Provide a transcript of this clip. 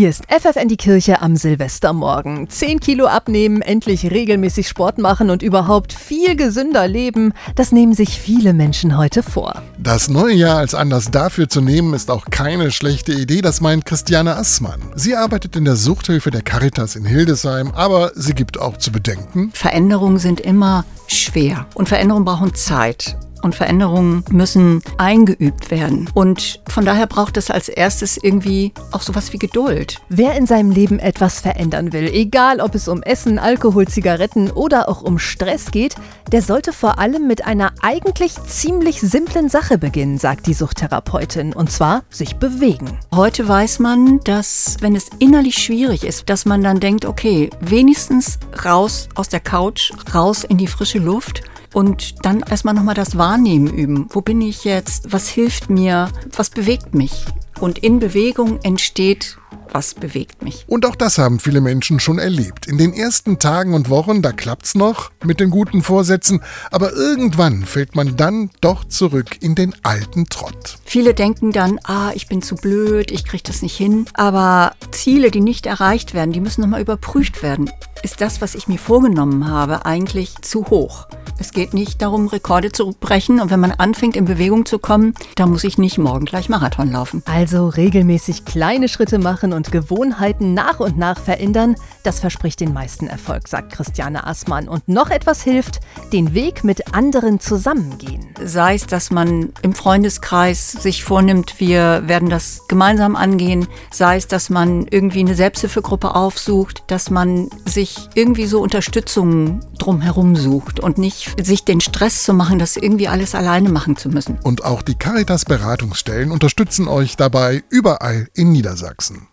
Hier ist FFN die Kirche am Silvestermorgen. 10 Kilo abnehmen, endlich regelmäßig Sport machen und überhaupt viel gesünder leben, das nehmen sich viele Menschen heute vor. Das neue Jahr als Anlass dafür zu nehmen, ist auch keine schlechte Idee, das meint Christiane Assmann. Sie arbeitet in der Suchthilfe der Caritas in Hildesheim, aber sie gibt auch zu bedenken. Veränderungen sind immer schwer und Veränderungen brauchen Zeit und Veränderungen müssen eingeübt werden. Und von daher braucht es als erstes irgendwie auch sowas wie Geduld. Wer in seinem Leben etwas verändern will, egal ob es um Essen, Alkohol, Zigaretten oder auch um Stress geht, der sollte vor allem mit einer eigentlich ziemlich simplen Sache beginnen, sagt die Suchttherapeutin, und zwar sich bewegen. Heute weiß man, dass wenn es innerlich schwierig ist, dass man dann denkt, okay, wenigstens raus aus der Couch, raus in die frische Luft und dann erstmal nochmal das Wahrnehmen üben. Wo bin ich jetzt? Was hilft mir? Was bewegt mich? Und in Bewegung entsteht was bewegt mich. Und auch das haben viele Menschen schon erlebt. In den ersten Tagen und Wochen, da klappt's noch mit den guten Vorsätzen, aber irgendwann fällt man dann doch zurück in den alten Trott. Viele denken dann, ah, ich bin zu blöd, ich kriege das nicht hin. Aber Ziele, die nicht erreicht werden, die müssen nochmal überprüft werden. Ist das, was ich mir vorgenommen habe, eigentlich zu hoch? Es geht nicht darum, Rekorde zu brechen. Und wenn man anfängt, in Bewegung zu kommen, dann muss ich nicht morgen gleich Marathon laufen. Also regelmäßig kleine Schritte machen und Gewohnheiten nach und nach verändern, das verspricht den meisten Erfolg, sagt Christiane Assmann. Und noch etwas hilft, den Weg mit anderen zusammengehen. Sei es, dass man im Freundeskreis sich vornimmt, wir werden das gemeinsam angehen. Sei es, dass man irgendwie eine Selbsthilfegruppe aufsucht, dass man sich irgendwie so Unterstützung drumherum sucht und nicht sich den Stress zu machen, das irgendwie alles alleine machen zu müssen. Und auch die Caritas Beratungsstellen unterstützen euch dabei überall in Niedersachsen.